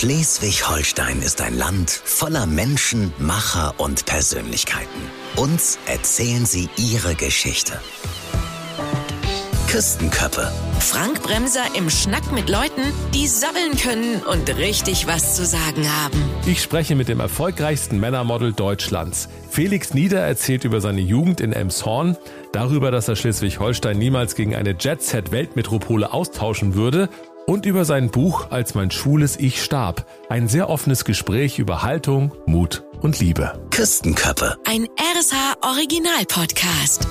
Schleswig-Holstein ist ein Land voller Menschen, Macher und Persönlichkeiten. Uns erzählen sie ihre Geschichte. Küstenköppe. Frank Bremser im Schnack mit Leuten, die sabbeln können und richtig was zu sagen haben. Ich spreche mit dem erfolgreichsten Männermodel Deutschlands. Felix Nieder erzählt über seine Jugend in Emshorn, darüber, dass er Schleswig-Holstein niemals gegen eine Jet-Set-Weltmetropole austauschen würde und über sein Buch Als mein schwules Ich starb. Ein sehr offenes Gespräch über Haltung, Mut und Liebe. Küstenköppe. Ein RSH Original Podcast.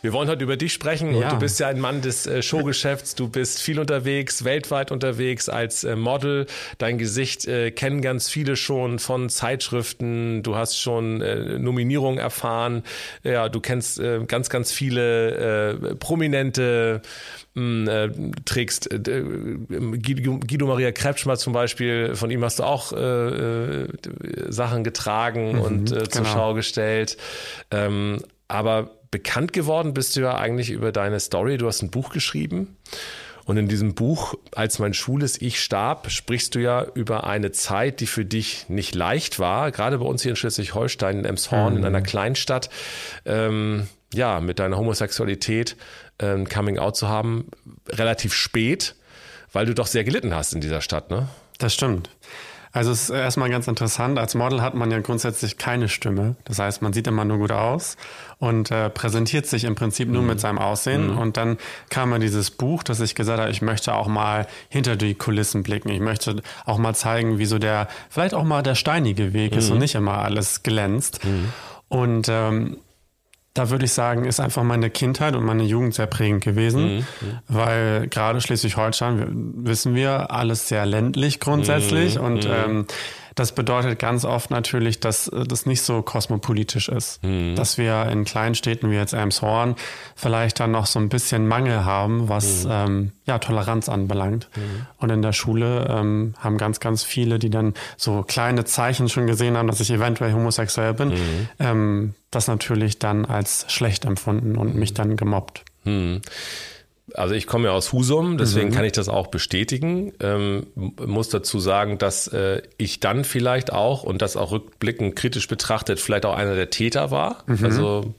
Wir wollen heute über dich sprechen Ja. und du bist ja ein Mann des äh, Showgeschäfts. Du bist viel unterwegs, weltweit unterwegs als äh, Model. Dein Gesicht äh, kennen ganz viele schon von Zeitschriften. Du hast schon äh, Nominierungen erfahren. Ja, du kennst äh, ganz, ganz viele äh, prominente äh, trägst äh, Guido, Guido Maria Kretschmer zum Beispiel, von ihm hast du auch äh, Sachen getragen und äh, zur genau. Schau gestellt. Ähm, aber bekannt geworden bist du ja eigentlich über deine Story. Du hast ein Buch geschrieben. Und in diesem Buch, als mein schwules Ich starb, sprichst du ja über eine Zeit, die für dich nicht leicht war. Gerade bei uns hier in Schleswig-Holstein, in Emshorn, in einer Kleinstadt, ähm, ja, mit deiner Homosexualität ähm, Coming Out zu haben, relativ spät, weil du doch sehr gelitten hast in dieser Stadt, ne? Das stimmt. Also es ist erstmal ganz interessant. Als Model hat man ja grundsätzlich keine Stimme. Das heißt, man sieht immer nur gut aus und äh, präsentiert sich im Prinzip nur mit seinem Aussehen. Und dann kam mir dieses Buch, dass ich gesagt habe, ich möchte auch mal hinter die Kulissen blicken. Ich möchte auch mal zeigen, wie so der, vielleicht auch mal der steinige Weg ist und nicht immer alles glänzt. Und ähm, da würde ich sagen, ist einfach meine Kindheit und meine Jugend sehr prägend gewesen, weil gerade Schleswig-Holstein, wissen wir, alles sehr ländlich grundsätzlich und ähm, das bedeutet ganz oft natürlich, dass äh, das nicht so kosmopolitisch ist, dass wir in kleinen Städten wie jetzt Elmshorn vielleicht dann noch so ein bisschen Mangel haben, was ähm, ja Toleranz anbelangt. Und in der Schule ähm, haben ganz, ganz viele, die dann so kleine Zeichen schon gesehen haben, dass ich eventuell homosexuell bin, ähm, das natürlich dann als schlecht empfunden und mich dann gemobbt. Also ich komme ja aus Husum, deswegen kann ich das auch bestätigen. Ähm, muss dazu sagen, dass äh, ich dann vielleicht auch und das auch rückblickend kritisch betrachtet vielleicht auch einer der Täter war. Also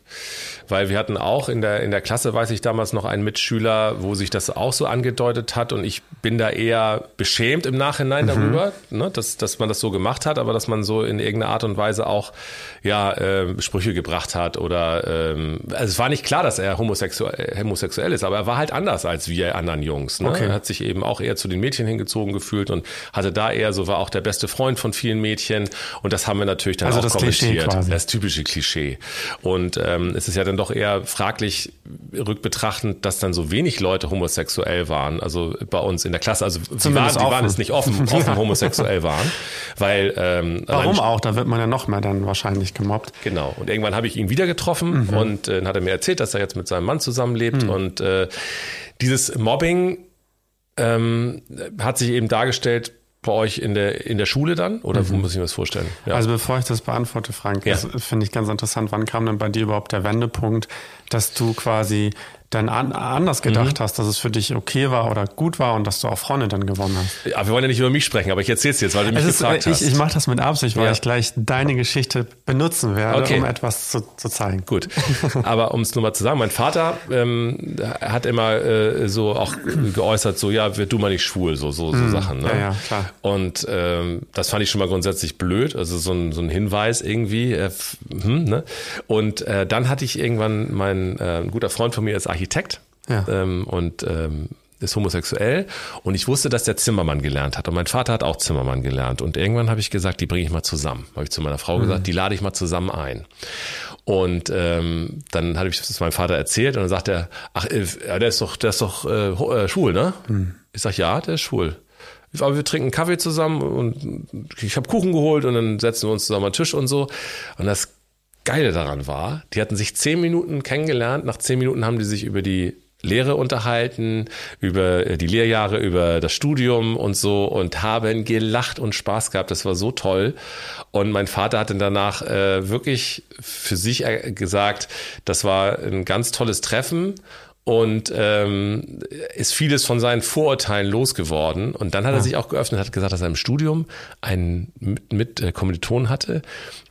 weil wir hatten auch in der in der Klasse weiß ich damals noch einen Mitschüler, wo sich das auch so angedeutet hat und ich bin da eher beschämt im Nachhinein darüber, ne, dass dass man das so gemacht hat, aber dass man so in irgendeiner Art und Weise auch ja äh, Sprüche gebracht hat oder ähm, also es war nicht klar, dass er homosexuell, homosexuell ist, aber er war halt anders als wir anderen Jungs. Ne? Okay. Er hat sich eben auch eher zu den Mädchen hingezogen gefühlt und hatte da eher so war auch der beste Freund von vielen Mädchen und das haben wir natürlich dann Also auch das Klischee kommentiert. quasi. Das typische Klischee. Und ähm, es ist ja dann doch eher fraglich rückbetrachtend, dass dann so wenig Leute homosexuell waren. Also bei uns in der Klasse, also die waren, die waren es nicht offen, offen homosexuell waren, weil ähm, Warum auch? Da wird man ja noch mehr dann wahrscheinlich gemobbt. Genau. Und irgendwann habe ich ihn wieder getroffen Mhm. und äh, hat er mir erzählt, dass er jetzt mit seinem Mann zusammenlebt. Und äh, dieses Mobbing ähm, hat sich eben dargestellt bei euch in der in der Schule dann? Oder wo muss ich mir das vorstellen? Ja. Mhm. Also bevor ich das beantworte, Frank, Ja. das finde ich ganz interessant. Wann kam denn bei dir überhaupt der Wendepunkt, dass du quasi dann an, anders gedacht Mhm. hast, dass es für dich okay war oder gut war und dass du auch Freunde dann gewonnen hast? ja, wir wollen ja nicht über mich sprechen, aber ich erzähle es jetzt, weil du mich ist, gefragt ich hast. ich mache das mit Absicht, weil Ja. ich gleich deine Geschichte benutzen werde, Okay. um etwas zu, zu zeigen. Gut, aber um es nur mal zu sagen, mein Vater ähm, hat immer äh, so auch geäußert, so ja, wird du mal nicht schwul, so so, so Sachen. Ne? ja, ja, klar. Und ähm, das fand ich schon mal grundsätzlich blöd, also so ein, so ein Hinweis irgendwie. Äh, hm, ne? Und äh, dann hatte ich irgendwann mein äh, ein guter Freund von mir ist Architekt Ja. ähm, und ähm, ist homosexuell und ich wusste, dass der Zimmermann gelernt hat und mein Vater hat auch Zimmermann gelernt und irgendwann habe ich gesagt, die bringe ich mal zusammen. Habe ich zu meiner Frau gesagt, die lade ich mal zusammen ein. Und ähm, dann habe ich das meinem Vater erzählt und dann sagt er, ach, äh, der ist doch, der ist doch äh, äh, schwul, ne? Ich sag, ja, der ist schwul. Aber wir trinken Kaffee zusammen und ich habe Kuchen geholt und dann setzen wir uns zusammen an den Tisch und so. Und das Geile daran war, die hatten sich zehn Minuten kennengelernt. Nach zehn Minuten haben die sich über die Lehre unterhalten, über äh, die Lehrjahre, über das Studium und so und haben gelacht und Spaß gehabt. Das war so toll. Und mein Vater hat dann danach äh, wirklich für sich äh, gesagt, das war ein ganz tolles Treffen und ähm, ist vieles von seinen Vorurteilen losgeworden. Und dann hat er sich auch geöffnet, hat gesagt, dass er im Studium einen mit, mit äh, Kommilitonen hatte,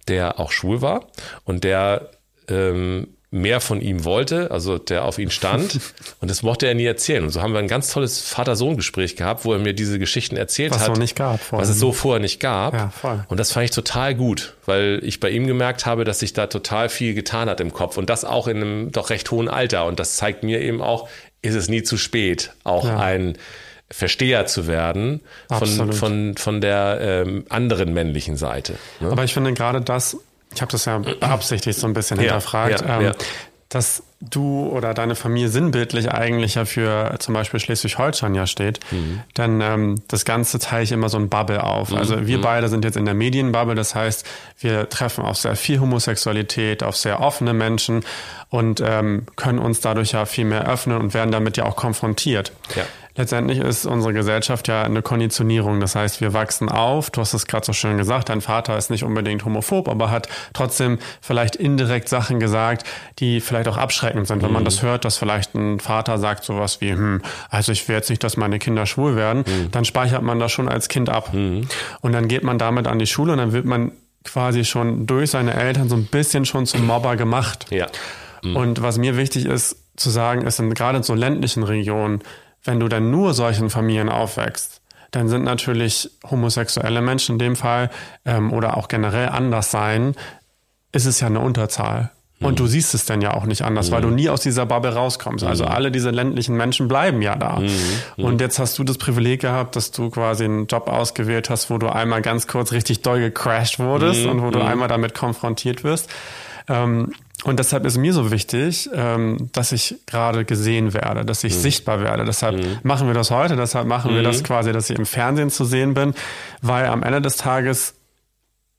der auch schwul war und der ähm, mehr von ihm wollte, also der auf ihn stand. und das mochte er nie erzählen. Und so haben wir ein ganz tolles Vater-Sohn-Gespräch gehabt, wo er mir diese Geschichten erzählt Was hat. es noch nicht gab vorher. Was es so vorher nicht gab. Ja, voll. Und das fand ich total gut, weil ich bei ihm gemerkt habe, dass sich da total viel getan hat im Kopf. Und das auch in einem doch recht hohen Alter. Und das zeigt mir eben auch, ist es nie zu spät, auch Ja. ein Versteher zu werden von, Absolut. von, von der ähm, anderen männlichen Seite. Ne? Aber ich finde gerade das, ich habe das ja beabsichtigt so ein bisschen Ja, hinterfragt, ja, ähm, ja. dass du oder deine Familie sinnbildlich eigentlich ja für zum Beispiel Schleswig-Holstein ja steht. Mhm. Denn ähm, das Ganze teile ich immer so ein Bubble auf. Also wir beide sind jetzt in der Medienbubble, das heißt, wir treffen auf sehr viel Homosexualität, auf sehr offene Menschen und ähm, können uns dadurch ja viel mehr öffnen und werden damit ja auch konfrontiert. Ja. Letztendlich ist unsere Gesellschaft ja eine Konditionierung. Das heißt, wir wachsen auf. Du hast es gerade so schön gesagt. Dein Vater ist nicht unbedingt homophob, aber hat trotzdem vielleicht indirekt Sachen gesagt, die vielleicht auch abschreckend sind. Wenn man das hört, dass vielleicht ein Vater sagt sowas wie, hm, also ich will jetzt nicht, dass meine Kinder schwul werden, dann speichert man das schon als Kind ab. Und dann geht man damit an die Schule und dann wird man quasi schon durch seine Eltern so ein bisschen schon zum Mobber gemacht. Ja. Und was mir wichtig ist zu sagen, ist in, gerade in so ländlichen Regionen, wenn du dann nur solchen Familien aufwächst, dann sind natürlich homosexuelle Menschen in dem Fall ähm, oder auch generell anders sein, ist es ja eine Unterzahl. Und du siehst es dann ja auch nicht anders, weil du nie aus dieser Bubble rauskommst. Also alle diese ländlichen Menschen bleiben ja da. Und jetzt hast du das Privileg gehabt, dass du quasi einen Job ausgewählt hast, wo du einmal ganz kurz richtig doll gecrashed wurdest und wo du einmal damit konfrontiert wirst. Ähm, und deshalb ist mir so wichtig, ähm, dass ich gerade gesehen werde, dass ich sichtbar werde. Deshalb machen wir das heute, deshalb machen wir das quasi, dass ich im Fernsehen zu sehen bin, weil am Ende des Tages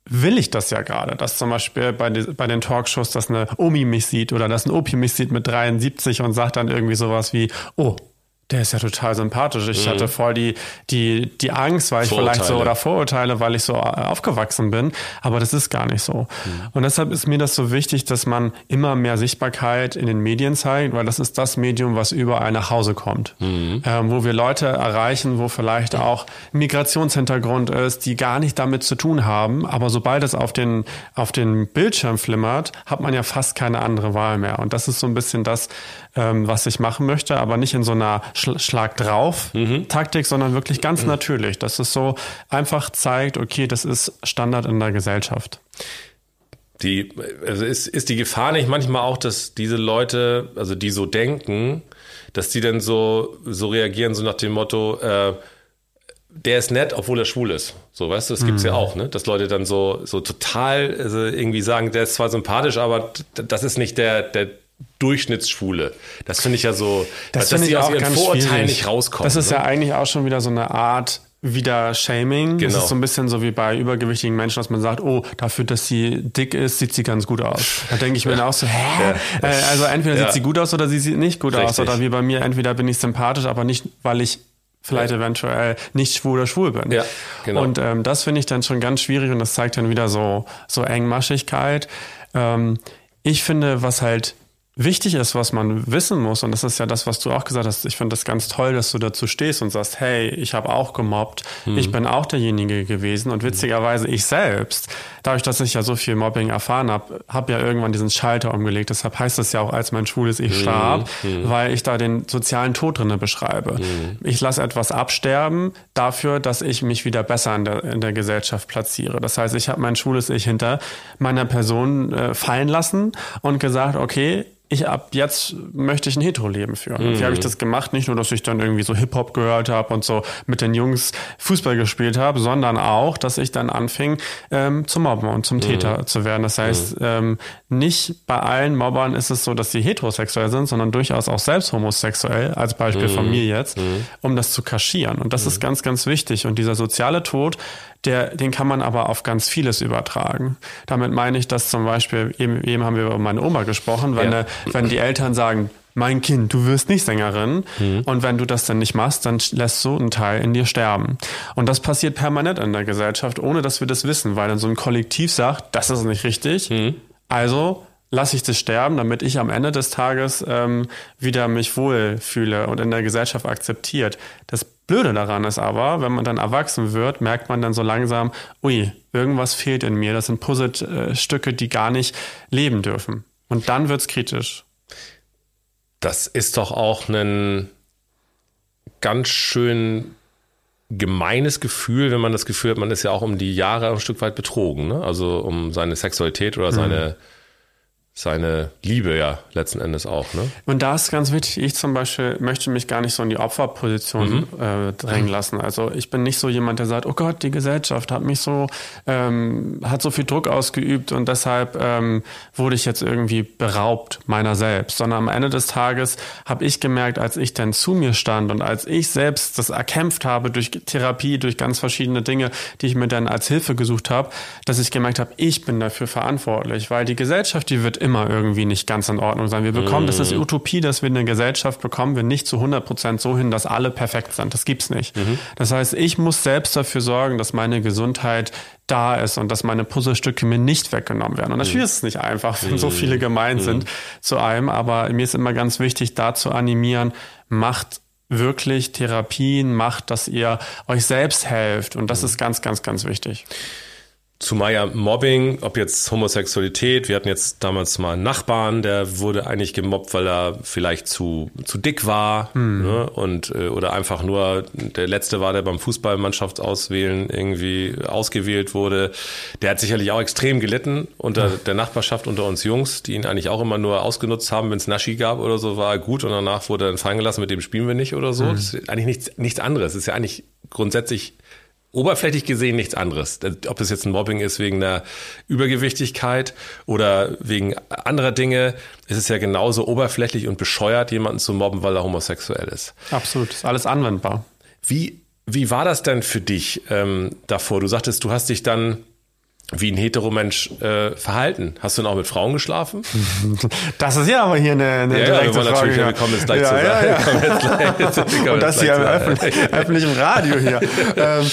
will ich das ja gerade, dass zum Beispiel bei, bei den Talkshows, dass eine Omi mich sieht oder dass ein Opi mich sieht mit 73 und sagt dann irgendwie sowas wie, oh, der ist ja total sympathisch. Ich hatte voll die, die, die Angst, weil ich vielleicht so oder Vorurteile, weil ich so aufgewachsen bin. Aber das ist gar nicht so. Und deshalb ist mir das so wichtig, dass man immer mehr Sichtbarkeit in den Medien zeigt, weil das ist das Medium, was überall nach Hause kommt. Ähm, wo wir Leute erreichen, wo vielleicht auch Migrationshintergrund ist, die gar nicht damit zu tun haben. Aber sobald es auf den, auf den Bildschirm flimmert, hat man ja fast keine andere Wahl mehr. Und das ist so ein bisschen das, ähm, was ich machen möchte, aber nicht in so einer Sch Schlag drauf Taktik, sondern wirklich ganz natürlich, dass es so einfach zeigt, okay, das ist Standard in der Gesellschaft. Die, also ist, ist die Gefahr nicht manchmal auch, dass diese Leute, also die so denken, dass die dann so, so reagieren, so nach dem Motto, äh, der ist nett, obwohl er schwul ist. So, weißt du, das gibt's ja auch, ne? Dass Leute dann so, so total also irgendwie sagen, der ist zwar sympathisch, aber das ist nicht der, der Durchschnittsschwule. Das finde ich ja so, dass finde die aus ihren Vorurteilen nicht rauskommen. Das ist ne? ja eigentlich auch schon wieder so eine Art wieder Shaming. Das Genau. ist so ein bisschen so wie bei übergewichtigen Menschen, dass man sagt, oh, dafür, dass sie dick ist, sieht sie ganz gut aus. Da denke ich mir dann auch so, hä? Äh, also entweder Ja. sieht sie gut aus oder sie sieht nicht gut aus. Richtig. Oder wie bei mir, entweder bin ich sympathisch, aber nicht, weil ich vielleicht eventuell nicht schwul oder schwul bin. Ja, genau. Und ähm, das finde ich dann schon ganz schwierig und das zeigt dann wieder so, so Engmaschigkeit. Ähm, ich finde, was halt wichtig ist, was man wissen muss, und das ist ja das, was du auch gesagt hast, ich finde das ganz toll, dass du dazu stehst und sagst, hey, ich habe auch gemobbt, ich bin auch derjenige gewesen. Und witzigerweise ich selbst, dadurch, dass ich ja so viel Mobbing erfahren habe, habe ja irgendwann diesen Schalter umgelegt. Deshalb heißt es ja auch, als mein schwules Ich starb, weil ich da den sozialen Tod drinne beschreibe. Ich lasse etwas absterben dafür, dass ich mich wieder besser in der, in der Gesellschaft platziere. Das heißt, ich habe mein schwules Ich hinter meiner Person äh, fallen lassen und gesagt, okay, ich ab jetzt möchte ich ein Hetero-Leben führen. Und wie habe ich das gemacht? Nicht nur, dass ich dann irgendwie so Hip-Hop gehört habe und so mit den Jungs Fußball gespielt habe, sondern auch, dass ich dann anfing, ähm, zu mobben und zum Täter zu werden. Das heißt, ähm, nicht bei allen Mobbern ist es so, dass sie heterosexuell sind, sondern durchaus auch selbst homosexuell, als Beispiel von mir jetzt, um das zu kaschieren. Und das ist ganz, ganz wichtig. Und dieser soziale Tod, der, den kann man aber auf ganz vieles übertragen. Damit meine ich, dass zum Beispiel, eben, eben haben wir über meine Oma gesprochen, wenn, Ja. eine, wenn die Eltern sagen, mein Kind, du wirst nicht Sängerin. Und wenn du das dann nicht machst, dann lässt so ein Teil in dir sterben. Und das passiert permanent in der Gesellschaft, ohne dass wir das wissen, weil dann so ein Kollektiv sagt, das ist nicht richtig. Also lasse ich das sterben, damit ich am Ende des Tages ähm, wieder mich wohlfühle und in der Gesellschaft akzeptiert. Das Blöde daran ist aber, wenn man dann erwachsen wird, merkt man dann so langsam, ui, irgendwas fehlt in mir. Das sind Puzzlestücke, die gar nicht leben dürfen. Und dann wird's kritisch. Das ist doch auch ein ganz schön gemeines Gefühl, wenn man das Gefühl hat, man ist ja auch um die Jahre ein Stück weit betrogen, ne? also um seine Sexualität oder seine mhm seine Liebe ja letzten Endes auch. Ne? Und da ist ganz wichtig, ich zum Beispiel möchte mich gar nicht so in die Opferposition mhm. äh, drängen lassen. Also ich bin nicht so jemand, der sagt, oh Gott, die Gesellschaft hat mich so, ähm, hat so viel Druck ausgeübt und deshalb ähm, wurde ich jetzt irgendwie beraubt meiner selbst. Sondern am Ende des Tages habe ich gemerkt, als ich dann zu mir stand und als ich selbst das erkämpft habe durch Therapie, durch ganz verschiedene Dinge, die ich mir dann als Hilfe gesucht habe, dass ich gemerkt habe, ich bin dafür verantwortlich, weil die Gesellschaft, die wird immer immer irgendwie nicht ganz in Ordnung sein. Wir bekommen, mm. das ist mhm. Utopie, dass wir eine Gesellschaft bekommen, wir nicht zu 100 Prozent so hin, dass alle perfekt sind. Das gibt's nicht. Mhm. Das heißt, ich muss selbst dafür sorgen, dass meine Gesundheit da ist und dass meine Puzzlestücke mir nicht weggenommen werden. Und natürlich mhm. ist es nicht einfach, wenn so viele mhm. gemeint sind zu einem, aber mir ist immer ganz wichtig, da zu animieren, macht wirklich Therapien, macht, dass ihr euch selbst helft. Und das ist ganz, ganz, ganz wichtig. Zumal ja Mobbing, ob jetzt Homosexualität, wir hatten jetzt damals mal einen Nachbarn, der wurde eigentlich gemobbt, weil er vielleicht zu, zu dick war hm. ne? und äh, oder einfach nur der letzte war, der beim Fußballmannschaftsauswählen irgendwie ausgewählt wurde. Der hat sicherlich auch extrem gelitten unter der Nachbarschaft, unter uns Jungs, die ihn eigentlich auch immer nur ausgenutzt haben, wenn es Naschi gab oder so, war er gut und danach wurde er dann fallen gelassen, mit dem spielen wir nicht oder so. Hm. Das ist eigentlich nichts, nichts anderes. Das ist ja eigentlich grundsätzlich oberflächlich gesehen nichts anderes. Ob es jetzt ein Mobbing ist wegen der Übergewichtigkeit oder wegen anderer Dinge, ist es ja genauso oberflächlich und bescheuert, jemanden zu mobben, weil er homosexuell ist. Absolut, ist alles anwendbar. Wie, wie war das denn für dich ähm, davor? Du sagtest, du hast dich dann wie ein Heteromensch äh, verhalten? Hast du denn auch mit Frauen geschlafen? Das ist ja aber hier eine, eine ja, direkte ja, wir Frage. Ja. Wir kommen jetzt gleich ja, zu ja, ja. Gleich, Und das hier im öffentlich, öffentlichen Radio hier. ähm,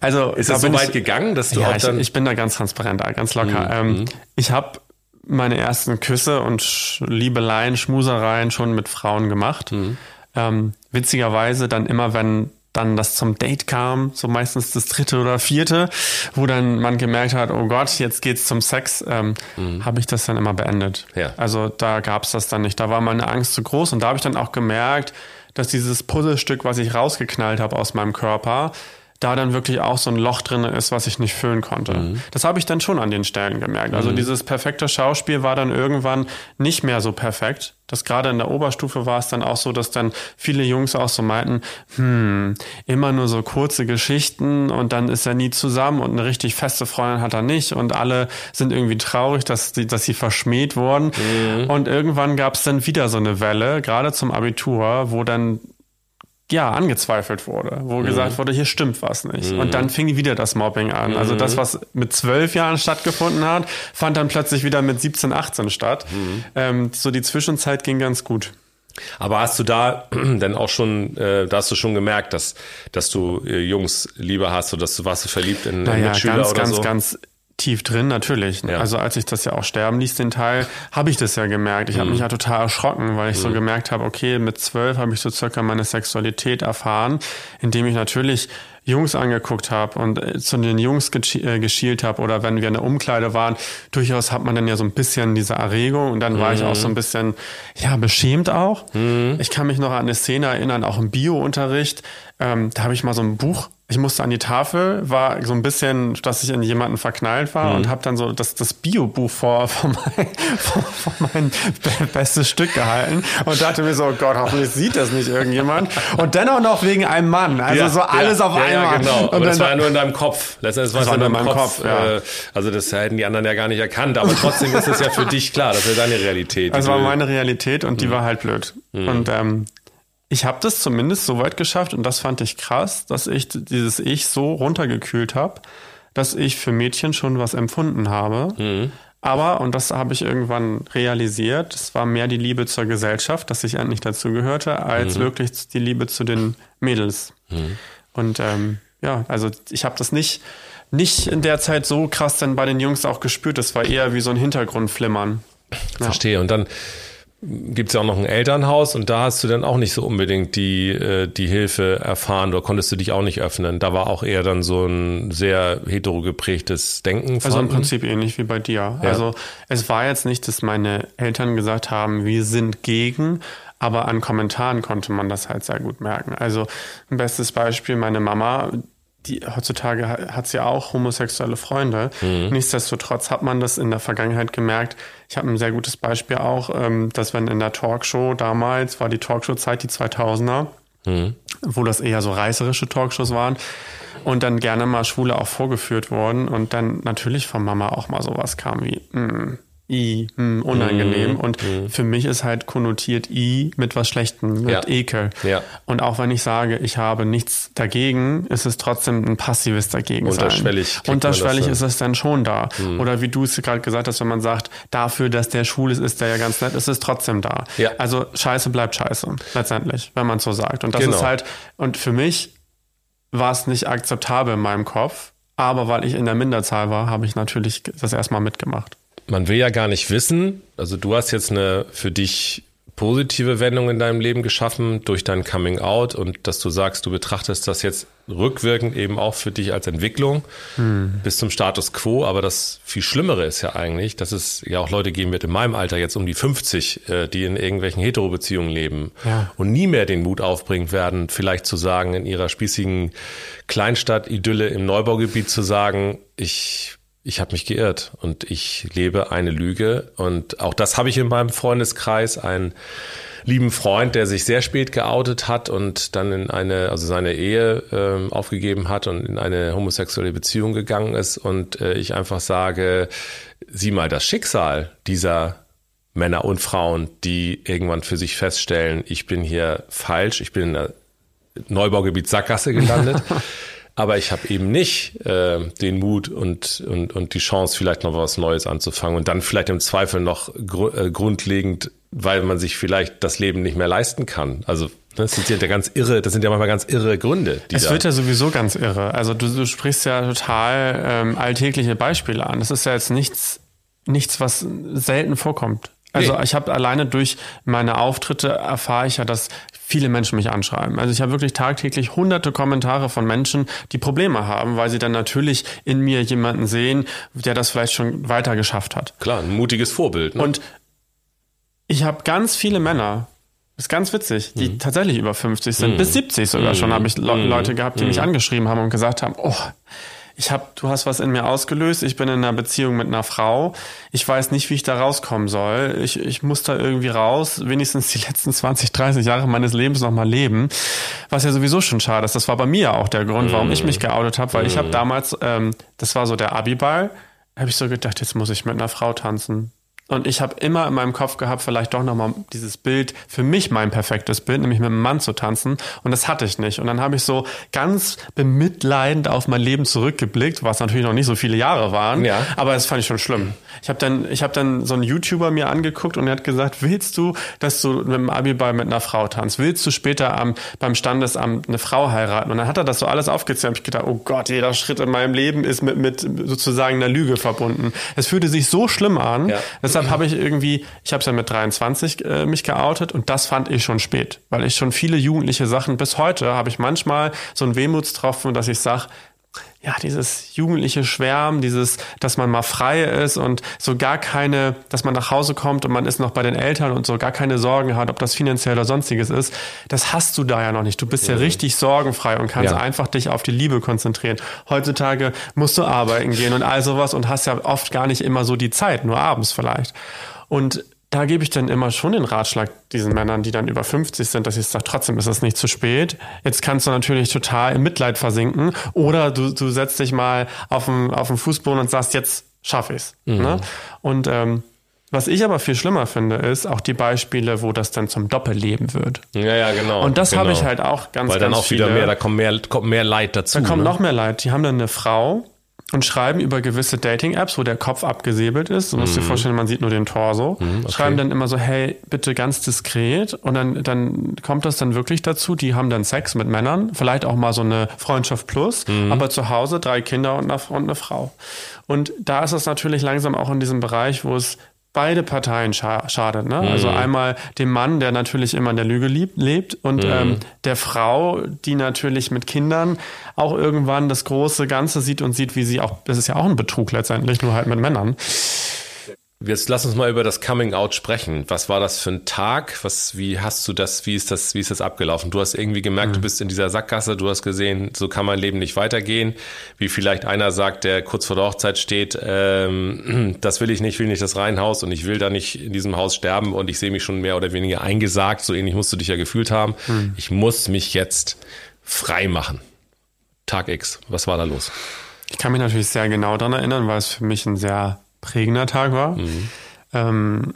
also ist es so weit ich, gegangen, dass du ja, auch dann... Ich, ich bin da ganz transparent, ganz locker. Mhm. Ähm, ich habe meine ersten Küsse und Liebeleien, Schmusereien schon mit Frauen gemacht. Mhm. Ähm, witzigerweise dann immer, wenn dann das zum Date kam, so meistens das dritte oder vierte, wo dann man gemerkt hat, oh Gott, jetzt geht's zum Sex, ähm, mhm. habe ich das dann immer beendet. Ja. Also da gab's das dann nicht. Da war meine Angst zu groß und da habe ich dann auch gemerkt, dass dieses Puzzlestück, was ich rausgeknallt habe aus meinem Körper, da dann wirklich auch so ein Loch drin ist, was ich nicht füllen konnte. Mhm. Das habe ich dann schon an den Stellen gemerkt. Also mhm. dieses perfekte Schauspiel war dann irgendwann nicht mehr so perfekt. Das gerade in der Oberstufe war es dann auch so, dass dann viele Jungs auch so meinten, hm, immer nur so kurze Geschichten und dann ist er nie zusammen und eine richtig feste Freundin hat er nicht und alle sind irgendwie traurig, dass, die, dass sie verschmäht wurden. Mhm. Und irgendwann gab es dann wieder so eine Welle, gerade zum Abitur, wo dann ja, angezweifelt wurde, wo mhm. gesagt wurde, hier stimmt was nicht. Mhm. Und dann fing wieder das Mobbing an. Also das, mhm. was mit zwölf Jahren stattgefunden hat, fand dann plötzlich wieder mit 17, 18 statt. Mhm. Ähm, so die Zwischenzeit ging ganz gut. Aber hast du da denn auch schon, äh, da hast du schon gemerkt, dass, dass du äh, Jungs lieber hast oder dass du warst du verliebt in, naja, in Mitschüler ganz, oder ganz, so? Ganz, tief drin, natürlich. Ja. Also als ich das ja auch sterben ließ, den Teil, habe ich das ja gemerkt. Ich mhm. habe mich ja total erschrocken, weil ich mhm. so gemerkt habe, okay, mit zwölf habe ich so circa meine Sexualität erfahren, indem ich natürlich Jungs angeguckt habe und äh, zu den Jungs äh, geschielt habe oder wenn wir in der Umkleide waren, durchaus hat man dann ja so ein bisschen diese Erregung und dann mhm. war ich auch so ein bisschen, ja, beschämt auch. Mhm. Ich kann mich noch an eine Szene erinnern, auch im Bio-Unterricht, ähm, da habe ich mal so ein Buch ich musste an die Tafel, war so ein bisschen, dass ich in jemanden verknallt war mhm. und habe dann so das, das Bio-Buch vor, vor, mein, vor, vor mein bestes Stück gehalten und dachte mir so, oh Gott, hoffentlich sieht das nicht irgendjemand. Und dennoch noch wegen einem Mann. Also ja, so alles ja, auf ja, einmal. Ja, genau. Und aber das war ja nur in deinem Kopf. Letztendlich war es in deinem Kopf. Kopf. Äh, also das hätten die anderen ja gar nicht erkannt. Aber trotzdem ist es ja für dich klar. Das ist ja deine Realität. Das war meine Realität und die mhm. war halt blöd. Mhm. Und ähm, ich habe das zumindest so weit geschafft und das fand ich krass, dass ich dieses Ich so runtergekühlt habe, dass ich für Mädchen schon was empfunden habe. Mhm. Aber, und das habe ich irgendwann realisiert, es war mehr die Liebe zur Gesellschaft, dass ich endlich dazu gehörte, als mhm. wirklich die Liebe zu den Mädels. Mhm. Und ähm, ja, also ich habe das nicht, nicht in der Zeit so krass dann bei den Jungs auch gespürt. Das war eher wie so ein Hintergrundflimmern. Verstehe. Und dann gibt es ja auch noch ein Elternhaus und da hast du dann auch nicht so unbedingt die, äh, die Hilfe erfahren oder konntest du dich auch nicht öffnen. Da war auch eher dann so ein sehr heterogeprägtes Denken. Also im Prinzip ähnlich wie bei dir. Ja. Also es war jetzt nicht, dass meine Eltern gesagt haben, wir sind gegen, aber an Kommentaren konnte man das halt sehr gut merken. Also ein bestes Beispiel, meine Mama, die heutzutage hat sie auch homosexuelle Freunde. Mhm. Nichtsdestotrotz hat man das in der Vergangenheit gemerkt. Ich habe ein sehr gutes Beispiel auch, ähm, dass wenn in der Talkshow damals war die Talkshow-Zeit die 2000er, mhm. wo das eher so reißerische Talkshows waren und dann gerne mal Schwule auch vorgeführt wurden und dann natürlich von Mama auch mal sowas kam wie, mh, mm, I, hm, unangenehm. Mm, und mm. für mich ist halt konnotiert I mit was Schlechtem, mit ja. Ekel. Ja. Und auch wenn ich sage, ich habe nichts dagegen, ist es trotzdem ein passives dagegen. Unterschwellig. Unterschwellig ist es dann schon da. Mm. Oder wie du es gerade gesagt hast, wenn man sagt, dafür, dass der schwul ist, ist der ja ganz nett, ist es trotzdem da. Ja. Also Scheiße bleibt Scheiße, letztendlich, wenn man so sagt. Und das genau. ist halt, und für mich war es nicht akzeptabel in meinem Kopf, aber weil ich in der Minderzahl war, habe ich natürlich das erstmal mitgemacht man will ja gar nicht wissen, also du hast jetzt eine für dich positive Wendung in deinem Leben geschaffen durch dein Coming Out und dass du sagst, du betrachtest das jetzt rückwirkend eben auch für dich als Entwicklung hm. bis zum Status quo. Aber das viel Schlimmere ist ja eigentlich, dass es ja auch Leute geben wird in meinem Alter jetzt um die 50, äh, die in irgendwelchen Hetero-Beziehungen leben ja. und nie mehr den Mut aufbringen werden, vielleicht zu sagen, in ihrer spießigen Kleinstadt-Idylle im Neubaugebiet zu sagen, ich ich habe mich geirrt und ich lebe eine Lüge. Und auch das habe ich in meinem Freundeskreis, einen lieben Freund, der sich sehr spät geoutet hat und dann in eine, also seine Ehe äh, aufgegeben hat und in eine homosexuelle Beziehung gegangen ist. Und äh, ich einfach sage, sieh mal das Schicksal dieser Männer und Frauen, die irgendwann für sich feststellen, ich bin hier falsch, ich bin in der Neubaugebiet Sackgasse gelandet. Aber ich habe eben nicht äh, den Mut und, und, und die Chance, vielleicht noch was Neues anzufangen und dann vielleicht im Zweifel noch gr äh, grundlegend, weil man sich vielleicht das Leben nicht mehr leisten kann. Also das sind ja ganz irre, das sind ja manchmal ganz irre Gründe. es wird ja sowieso ganz irre. Also du, du sprichst ja total ähm, alltägliche Beispiele an. Das ist ja jetzt nichts, nichts, was selten vorkommt. Also nee. ich habe alleine durch meine Auftritte erfahre ich ja, dass viele Menschen mich anschreiben. Also ich habe wirklich tagtäglich hunderte Kommentare von Menschen, die Probleme haben, weil sie dann natürlich in mir jemanden sehen, der das vielleicht schon weiter geschafft hat. Klar, ein mutiges Vorbild. Ne? Und ich habe ganz viele Männer, das ist ganz witzig, die mhm. tatsächlich über 50 sind, mhm. bis 70 sogar mhm. schon, habe ich Le mhm. Leute gehabt, die mich mhm. angeschrieben haben und gesagt haben, oh, ich habe, du hast was in mir ausgelöst, ich bin in einer Beziehung mit einer Frau, ich weiß nicht, wie ich da rauskommen soll, ich, ich muss da irgendwie raus, wenigstens die letzten 20, 30 Jahre meines Lebens nochmal leben, was ja sowieso schon schade ist. Das war bei mir auch der Grund, warum ich mich geoutet habe, weil ich habe damals, ähm, das war so der Abiball, habe ich so gedacht, jetzt muss ich mit einer Frau tanzen. Und ich habe immer in meinem Kopf gehabt, vielleicht doch nochmal dieses Bild, für mich mein perfektes Bild, nämlich mit einem Mann zu tanzen. Und das hatte ich nicht. Und dann habe ich so ganz bemitleidend auf mein Leben zurückgeblickt, was natürlich noch nicht so viele Jahre waren. Ja. Aber das fand ich schon schlimm. Ich habe dann, ich habe dann so einen YouTuber mir angeguckt und er hat gesagt, willst du, dass du mit dem Abiball mit einer Frau tanzt? Willst du später am, beim Standesamt eine Frau heiraten? Und dann hat er das so alles aufgezählt. Und ich gedacht, oh Gott, jeder Schritt in meinem Leben ist mit, mit sozusagen einer Lüge verbunden. Es fühlte sich so schlimm an. Ja deshalb habe ich irgendwie, ich habe es ja mit 23 äh, mich geoutet und das fand ich schon spät, weil ich schon viele jugendliche Sachen, bis heute habe ich manchmal so einen Wehmutstropfen, dass ich sage, ja, dieses jugendliche Schwärmen, dieses, dass man mal frei ist und so gar keine, dass man nach Hause kommt und man ist noch bei den Eltern und so gar keine Sorgen hat, ob das finanziell oder sonstiges ist, das hast du da ja noch nicht. Du bist ja, ja richtig sorgenfrei und kannst ja. einfach dich auf die Liebe konzentrieren. Heutzutage musst du arbeiten gehen und all sowas und hast ja oft gar nicht immer so die Zeit, nur abends vielleicht. Und da gebe ich dann immer schon den Ratschlag diesen Männern, die dann über 50 sind, dass ich sage, trotzdem ist es nicht zu spät. Jetzt kannst du natürlich total im Mitleid versinken oder du, du setzt dich mal auf den, auf den Fußboden und sagst, jetzt schaffe ich's. Mhm. Ne? Und ähm, was ich aber viel schlimmer finde, ist auch die Beispiele, wo das dann zum Doppelleben wird. Ja, ja, genau. Und das genau. habe ich halt auch ganz, Weil dann auch viele. wieder mehr, da kommt mehr, kommt mehr Leid dazu. Da kommt ne? noch mehr Leid. Die haben dann eine Frau, und schreiben über gewisse Dating-Apps, wo der Kopf abgesäbelt ist. Du musst mhm. dir vorstellen, man sieht nur den Torso. Mhm, okay. Schreiben dann immer so, hey, bitte ganz diskret. Und dann, dann kommt das dann wirklich dazu. Die haben dann Sex mit Männern, vielleicht auch mal so eine Freundschaft plus, mhm. aber zu Hause drei Kinder und eine, und eine Frau. Und da ist es natürlich langsam auch in diesem Bereich, wo es beide Parteien scha schadet. Ne? Also einmal dem Mann, der natürlich immer in der Lüge lebt und ähm, der Frau, die natürlich mit Kindern auch irgendwann das große Ganze sieht und sieht, wie sie auch, das ist ja auch ein Betrug letztendlich, nur halt mit Männern. Jetzt lass uns mal über das Coming Out sprechen. Was war das für ein Tag? Was, wie hast du das, wie ist das, wie ist das abgelaufen? Du hast irgendwie gemerkt, du bist in dieser Sackgasse, du hast gesehen, so kann mein Leben nicht weitergehen. Wie vielleicht einer sagt, der kurz vor der Hochzeit steht, ähm, das will ich nicht, will nicht das Reihenhaus und ich will da nicht in diesem Haus sterben und ich sehe mich schon mehr oder weniger eingesagt. So ähnlich musst du dich ja gefühlt haben. Ich muss mich jetzt frei machen. Tag X, was war da los? Ich kann mich natürlich sehr genau daran erinnern, weil es für mich ein sehr prägender Tag war. Ähm,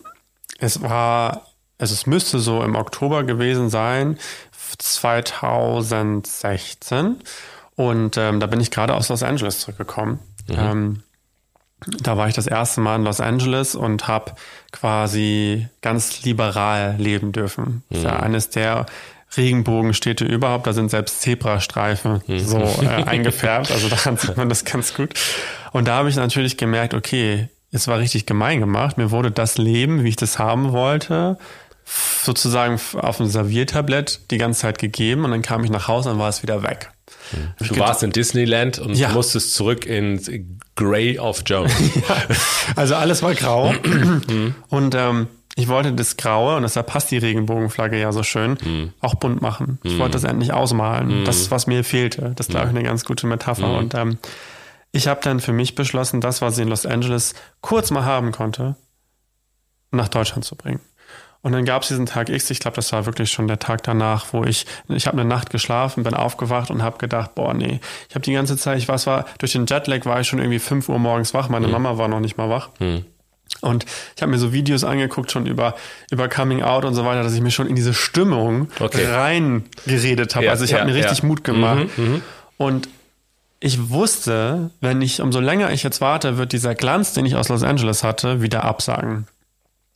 es war, also es müsste so im Oktober gewesen sein, 2016. Und ähm, da bin ich gerade aus Los Angeles zurückgekommen. Ähm, da war ich das erste Mal in Los Angeles und habe quasi ganz liberal leben dürfen. Das ist ja eines der Regenbogenstädte überhaupt. Da sind selbst Zebrastreifen so äh, eingefärbt. Also daran sieht man das ganz gut. Und da habe ich natürlich gemerkt, okay, es war richtig gemein gemacht. Mir wurde das Leben, wie ich das haben wollte, sozusagen auf dem Serviertablett die ganze Zeit gegeben. Und dann kam ich nach Hause und war es wieder weg. Du warst in Disneyland und Ja. musstest zurück ins Grey of Jones. Also alles war grau. und ähm, ich wollte das Graue, und deshalb passt die Regenbogenflagge ja so schön, auch bunt machen. Ich wollte das endlich ausmalen. Das ist, was mir fehlte. Das ist, glaube ich, eine ganz gute Metapher. Und ähm, ich habe dann für mich beschlossen, das, was ich in Los Angeles kurz mal haben konnte, nach Deutschland zu bringen. Und dann gab es diesen Tag X, ich glaube, das war wirklich schon der Tag danach, wo ich, ich habe eine Nacht geschlafen, bin aufgewacht und habe gedacht, boah, nee, ich habe die ganze Zeit, ich was war, durch den Jetlag war ich schon irgendwie 5 Uhr morgens wach, meine Mama war noch nicht mal wach. Und ich habe mir so Videos angeguckt schon über, über Coming Out und so weiter, dass ich mir schon in diese Stimmung Okay. reingeredet habe. Ja, also ich ja, habe mir richtig ja. Mhm, Mut gemacht. Und ich wusste, wenn ich, umso länger ich jetzt warte, wird dieser Glanz, den ich aus Los Angeles hatte, wieder absagen.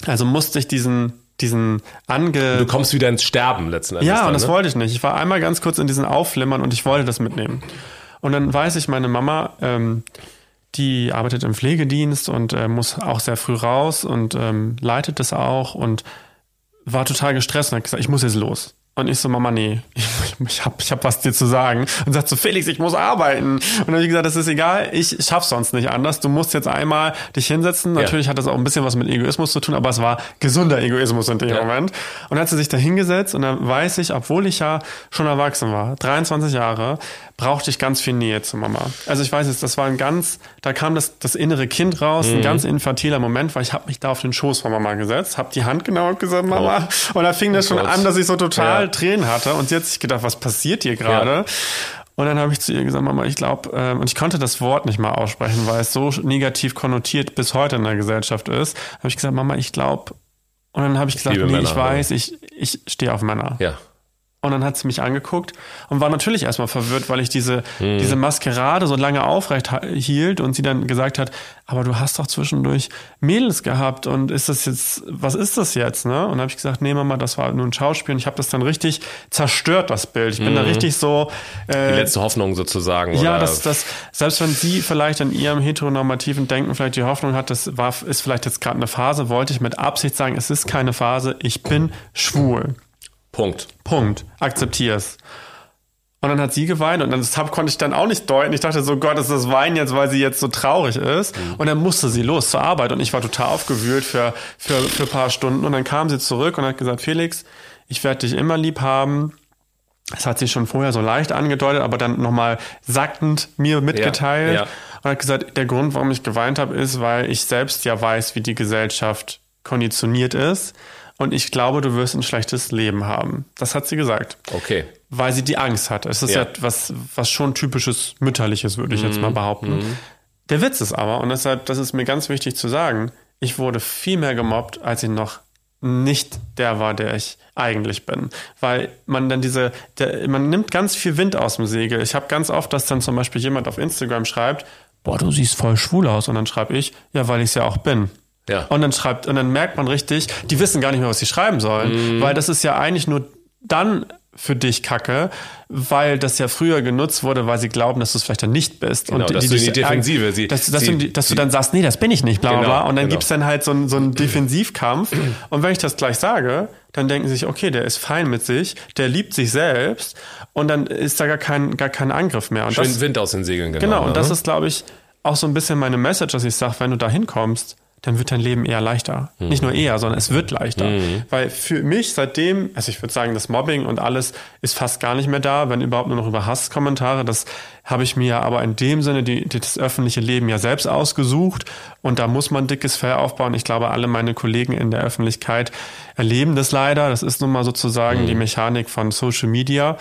Also musste ich diesen, diesen ange... Du kommst wieder ins Sterben letzten Endes. Ja, dann, und das ne? wollte ich nicht. Ich war einmal ganz kurz in diesen Aufflimmern und ich wollte das mitnehmen. Und dann weiß ich, meine Mama, ähm, die arbeitet im Pflegedienst und äh, muss auch sehr früh raus und ähm, leitet das auch und war total gestresst und hat gesagt, ich muss jetzt los. Und ich so, Mama, nee, ich, ich habe ich hab was dir zu sagen. Und sagt so, Felix, ich muss arbeiten. Und dann habe ich gesagt, das ist egal, ich schaff's sonst nicht anders. Du musst jetzt einmal dich hinsetzen. Natürlich hat das auch ein bisschen was mit Egoismus zu tun, aber es war gesunder Egoismus in dem Ja. Moment. Und dann hat sie sich da hingesetzt und dann weiß ich, obwohl ich ja schon erwachsen war, 23 Jahre, brauchte ich ganz viel Nähe zu Mama. Also ich weiß jetzt, das war ein ganz, da kam das, das innere Kind raus, ein ganz infantiler Moment, weil ich habe mich da auf den Schoß von Mama gesetzt, habe die Hand genau gesagt, Mama. Und da fing das schon Gott. an, dass ich so total Ja. Tränen hatte. Und sie hat sich gedacht, was passiert hier gerade? Und dann habe ich zu ihr gesagt, Mama, ich glaube, ähm, und ich konnte das Wort nicht mal aussprechen, weil es so negativ konnotiert bis heute in der Gesellschaft ist. Habe ich gesagt, Mama, ich glaube. Und dann habe ich gesagt, liebe nee, Männer, ich weiß, ich, ich stehe auf Männer. Ja. Und dann hat sie mich angeguckt und war natürlich erstmal verwirrt, weil ich diese, diese Maskerade so lange aufrecht hielt und sie dann gesagt hat, aber du hast doch zwischendurch Mädels gehabt und ist das jetzt, was ist das jetzt, ne? Und dann habe ich gesagt, nee, Mama, das war nur ein Schauspiel und ich habe das dann richtig zerstört, das Bild. Ich bin da richtig so, Die äh, letzte Hoffnung sozusagen. ja, oder? dass das, selbst wenn sie vielleicht in ihrem heteronormativen Denken vielleicht die Hoffnung hat, das war, ist vielleicht jetzt gerade eine Phase, wollte ich mit Absicht sagen, es ist keine Phase, ich bin schwul. Punkt. Punkt. Akzeptier's. Und dann hat sie geweint und dann, das hab, konnte ich dann auch nicht deuten. Ich dachte so, Gott, ist das Weinen jetzt, weil sie jetzt so traurig ist. Und dann musste sie los zur Arbeit und ich war total aufgewühlt für, für, für ein paar Stunden. Und dann kam sie zurück und hat gesagt, Felix, ich werde dich immer lieb haben. Das hat sie schon vorher so leicht angedeutet, aber dann nochmal sackend mir mitgeteilt. ja. Und hat gesagt, der Grund, warum ich geweint habe, ist, weil ich selbst ja weiß, wie die Gesellschaft konditioniert ist. Und ich glaube, du wirst ein schlechtes Leben haben. Das hat sie gesagt. Okay. Weil sie die Angst hatte. Es ist ja, Ja. was, was schon typisches Mütterliches, würde ich jetzt mal behaupten. Der Witz ist aber, und deshalb, das ist mir ganz wichtig zu sagen, ich wurde viel mehr gemobbt, als ich noch nicht der war, der ich eigentlich bin. Weil man dann diese, der, man nimmt ganz viel Wind aus dem Segel. Ich habe ganz oft, dass dann zum Beispiel jemand auf Instagram schreibt, boah, du siehst voll schwul aus. Und dann schreibe ich, ja, weil ich es ja auch bin. Ja. Und dann schreibt, und dann merkt man richtig, die wissen gar nicht mehr, was sie schreiben sollen, weil das ist ja eigentlich nur dann für dich kacke, weil das ja früher genutzt wurde, weil sie glauben, dass du es vielleicht dann nicht bist. Genau, und dass die, du in die Defensive sie- dass, dass, sie- du, dass du sie- dann sagst, nee, das bin ich nicht, bla bla Genau, bla. Und dann genau. gibt's dann halt so einen, so einen Defensivkampf. Und wenn ich das gleich sage, dann denken sie sich, okay, der ist fein mit sich, der liebt sich selbst und dann ist da gar kein, gar kein Angriff mehr. Und Schön das, Wind aus den Segeln genommen. Genau, und das ne? ist, glaube ich, auch so ein bisschen meine Message, dass ich sage, wenn du da hinkommst, dann wird dein Leben eher leichter. Mhm. Nicht nur eher, sondern es wird leichter. Weil für mich seitdem, also ich würde sagen, das Mobbing und alles ist fast gar nicht mehr da, wenn überhaupt nur noch über Hasskommentare. Das habe ich mir aber in dem Sinne die, die, das öffentliche Leben ja selbst ausgesucht. Und da muss man dickes Fell aufbauen. Ich glaube, alle meine Kollegen in der Öffentlichkeit erleben das leider. Das ist nun mal sozusagen Mhm. die Mechanik von Social Media.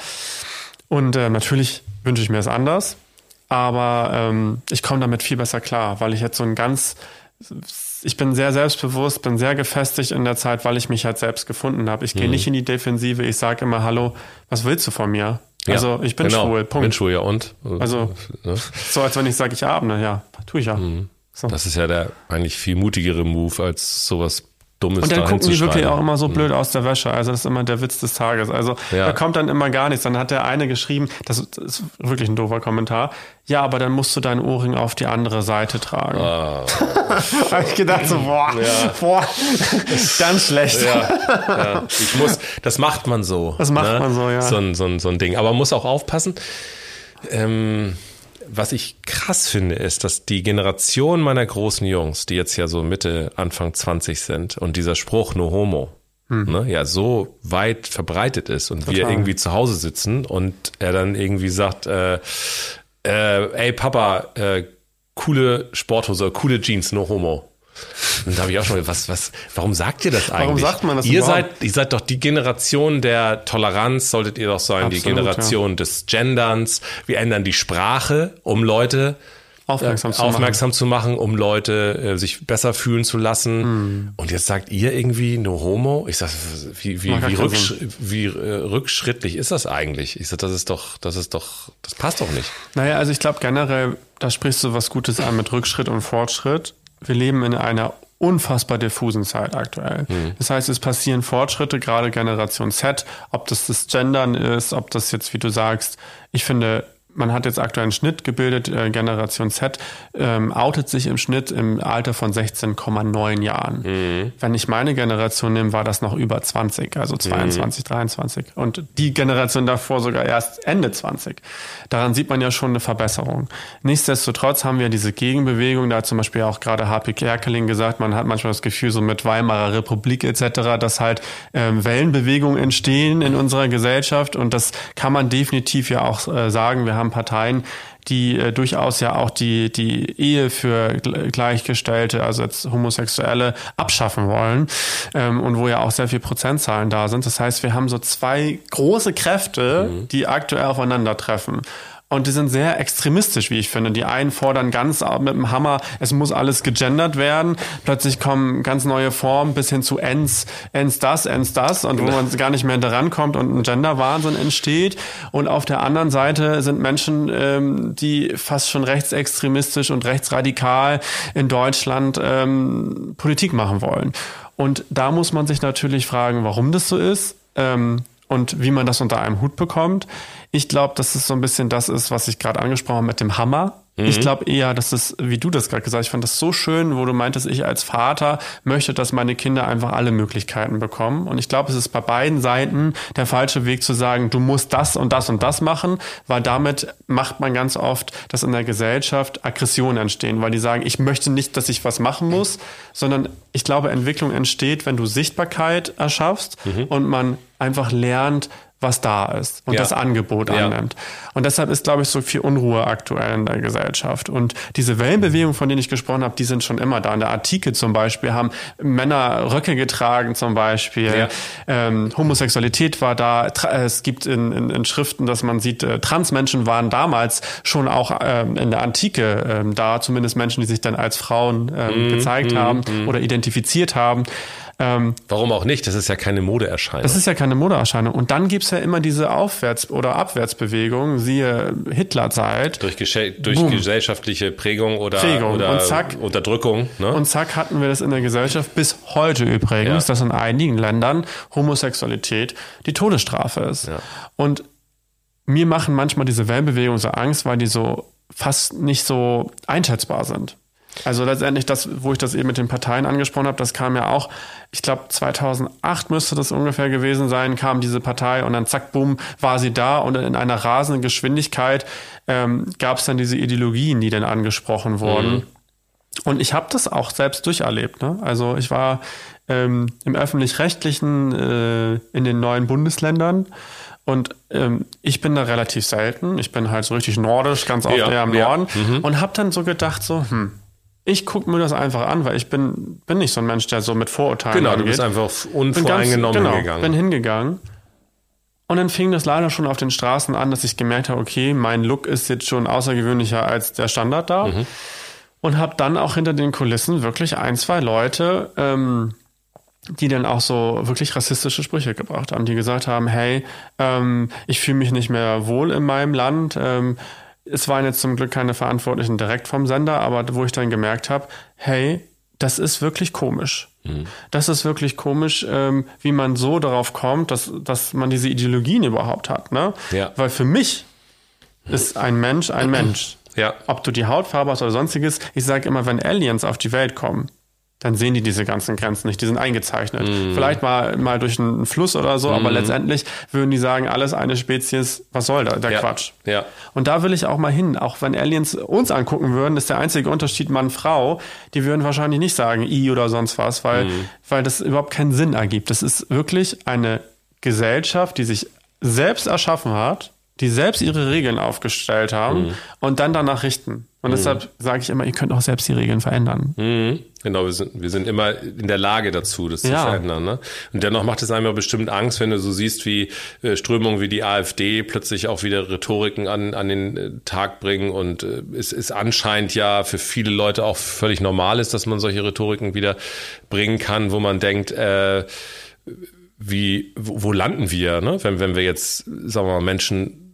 Und äh, natürlich wünsche ich mir es anders. Aber ähm, ich komme damit viel besser klar, weil ich jetzt so ein ganz, ich bin sehr selbstbewusst, bin sehr gefestigt in der Zeit, weil ich mich halt selbst gefunden habe. Ich Mhm. gehe nicht in die Defensive, ich sage immer, hallo, was willst du von mir? Ja, also ich bin genau. schwul, Punkt. Bin schwul, ja und? Also- Ne? So als wenn ich sage, ich abne, ja, tue ich ja. Mhm. So. Das ist ja der eigentlich viel mutigere Move, als sowas Dummes Und dann gucken die wirklich auch immer so blöd aus der Wäsche. Also das ist immer der Witz des Tages. Also Ja. da kommt dann immer gar nichts. Dann hat der eine geschrieben, das ist wirklich ein doofer Kommentar. Ja, aber dann musst du deinen Ohrring auf die andere Seite tragen. Ah. Habe ich gedacht so, boah, boah, ganz schlecht. Ja, ja. Ich muss, das macht man so. ne? Das macht man so, ja. So ein, so ein, so ein Ding. Aber man muss auch aufpassen. Ähm, was ich krass finde, ist, dass die Generation meiner großen Jungs, die jetzt ja so Mitte, Anfang 20 sind und dieser Spruch No Homo, ne, ja, so weit verbreitet ist und wir Total. irgendwie zu Hause sitzen und er dann irgendwie sagt, äh, äh, ey Papa, äh, coole Sporthose, coole Jeans, no homo. Und da habe ich auch schon gedacht, was, was, warum sagt ihr das eigentlich? sagt man das Ihr überhaupt? seid, ihr seid doch die Generation der Toleranz, solltet ihr doch sein, die Absolut, Generation des Genderns. Wir ändern die Sprache, um Leute Aufmerksam zu aufmerksam zu machen, um Leute äh, sich besser fühlen zu lassen. Hm. Und jetzt sagt ihr irgendwie no homo? Ich sag, wie, wie, wie, rücksch wie äh, rückschrittlich ist das eigentlich? Ich sag, das ist doch, das ist doch, das passt doch nicht. Naja, also ich glaube generell, da sprichst du was Gutes an mit Rückschritt und Fortschritt. Wir leben in einer unfassbar diffusen Zeit aktuell. Das heißt, es passieren Fortschritte, gerade Generation Z, ob das das Gendern ist, ob das jetzt, wie du sagst, ich finde, man hat jetzt aktuell einen Schnitt gebildet, äh, Generation Z ähm, outet sich im Schnitt im Alter von 16,9 Jahren. Wenn ich meine Generation nehme, war das noch über 20, also 22, 23. Und die Generation davor sogar erst Ende 20. Daran sieht man ja schon eine Verbesserung. Nichtsdestotrotz haben wir diese Gegenbewegung, da hat zum Beispiel auch gerade H.P. Kerkeling gesagt, man hat manchmal das Gefühl, so mit Weimarer Republik etc., dass halt ähm, Wellenbewegungen entstehen in unserer Gesellschaft und das kann man definitiv ja auch äh, sagen. Wir haben Parteien, die äh, durchaus ja auch die, die Ehe für Gle- Gleichgestellte, also jetzt Homosexuelle, abschaffen wollen ähm, und wo ja auch sehr viel Prozentzahlen da sind. Das heißt, wir haben so zwei große Kräfte, die aktuell aufeinandertreffen. Und die sind sehr extremistisch, wie ich finde. Die einen fordern ganz mit dem Hammer, es muss alles gegendert werden. Plötzlich kommen ganz neue Formen bis hin zu ens, ens das, ens das und wo man gar nicht mehr daran kommt und ein Genderwahnsinn entsteht. Und auf der anderen Seite sind Menschen, ähm, die fast schon rechtsextremistisch und rechtsradikal in Deutschland ähm, Politik machen wollen. Und da muss man sich natürlich fragen, warum das so ist. Ähm, und wie man das unter einem Hut bekommt. Ich glaube, dass es so ein bisschen das ist, was ich gerade angesprochen habe mit dem Hammer. Ich glaube eher, dass es, wie du das gerade gesagt hast, ich fand das so schön, wo du meintest, ich als Vater möchte, dass meine Kinder einfach alle Möglichkeiten bekommen. Und ich glaube, es ist bei beiden Seiten der falsche Weg zu sagen, du musst das und das und das machen, weil damit macht man ganz oft, dass in der Gesellschaft Aggressionen entstehen, weil die sagen, ich möchte nicht, dass ich was machen muss, sondern ich glaube, Entwicklung entsteht, wenn du Sichtbarkeit erschaffst und man einfach lernt, was da ist und Ja. das Angebot Ja. annimmt. Und deshalb ist, glaube ich, so viel Unruhe aktuell in der Gesellschaft. Und diese Wellenbewegungen, von denen ich gesprochen habe, die sind schon immer da. In der Antike zum Beispiel haben Männer Röcke getragen zum Beispiel. Ja. Ähm, Homosexualität war da. Tra es gibt in, in, in Schriften, dass man sieht, äh, Transmenschen waren damals schon auch ähm, in der Antike ähm, da. Zumindest Menschen, die sich dann als Frauen ähm, gezeigt haben oder identifiziert haben. Ähm, Warum auch nicht? Das ist ja keine Modeerscheinung. das ist ja keine Modeerscheinung. Und dann gibt's ja ja immer diese Aufwärts- oder Abwärtsbewegung, siehe Hitlerzeit. Durch, durch gesellschaftliche Prägung oder, Prägung. oder zack, Unterdrückung. Ne? Und zack hatten wir das in der Gesellschaft bis heute übrigens, ja. dass in einigen Ländern Homosexualität die Todesstrafe ist. Ja. Und mir machen manchmal diese Wellenbewegungen so Angst, weil die so fast nicht so einschätzbar sind. Also letztendlich das, wo ich das eben mit den Parteien angesprochen habe, das kam ja auch, ich glaube 2008 müsste das ungefähr gewesen sein, kam diese Partei und dann zack, bumm, war sie da und in einer rasenden Geschwindigkeit ähm, gab es dann diese Ideologien, die dann angesprochen wurden. Mhm. Und ich habe das auch selbst durcherlebt. Ne? Also ich war ähm, im öffentlich-rechtlichen äh, in den neuen Bundesländern und ähm, ich bin da relativ selten. Ich bin halt so richtig nordisch, ganz oft ja, eher im Norden. Ja. Mhm. Und habe dann so gedacht, so, hm, ich gucke mir das einfach an, weil ich bin, bin nicht so ein Mensch, der so mit Vorurteilen Genau, angeht. du bist einfach unvoreingenommen bin ganz, genau, hingegangen. bin hingegangen. Und dann fing das leider schon auf den Straßen an, dass ich gemerkt habe, okay, mein Look ist jetzt schon außergewöhnlicher als der Standard da. Mhm. Und habe dann auch hinter den Kulissen wirklich ein, zwei Leute, ähm, die dann auch so wirklich rassistische Sprüche gebracht haben, die gesagt haben, hey, ähm, ich fühle mich nicht mehr wohl in meinem Land, ähm, es waren jetzt zum Glück keine Verantwortlichen direkt vom Sender, aber wo ich dann gemerkt habe, hey, das ist wirklich komisch. Mhm. Das ist wirklich komisch, ähm, wie man so darauf kommt, dass, dass man diese Ideologien überhaupt hat. Ne? Ja. Weil für mich ist ein Mensch ein Mensch. Ja. Ob du die Hautfarbe hast oder sonstiges. Ich sage immer, wenn Aliens auf die Welt kommen, dann sehen die diese ganzen Grenzen nicht. Die sind eingezeichnet. Mm. Vielleicht mal, mal durch einen Fluss oder so, mm. aber letztendlich würden die sagen, alles eine Spezies, was soll da, der ja. Quatsch. Ja. Und da will ich auch mal hin. Auch wenn Aliens uns angucken würden, ist der einzige Unterschied Mann-Frau. Die würden wahrscheinlich nicht sagen, I oder sonst was, weil, mm. weil das überhaupt keinen Sinn ergibt. Das ist wirklich eine Gesellschaft, die sich selbst erschaffen hat, die selbst ihre Regeln aufgestellt haben und dann danach richten. Und deshalb sage ich immer, ihr könnt auch selbst die Regeln verändern. Mhm. Genau, wir sind, wir sind immer in der Lage dazu, das ja. zu verändern. Ne? Und dennoch macht es einem bestimmt Angst, wenn du so siehst, wie äh, Strömungen wie die AfD plötzlich auch wieder Rhetoriken an, an den äh, Tag bringen. Und äh, es ist anscheinend ja für viele Leute auch völlig normal ist, dass man solche Rhetoriken wieder bringen kann, wo man denkt, äh, wie, wo, wo landen wir, ne? wenn, wenn wir jetzt, sagen wir mal, Menschen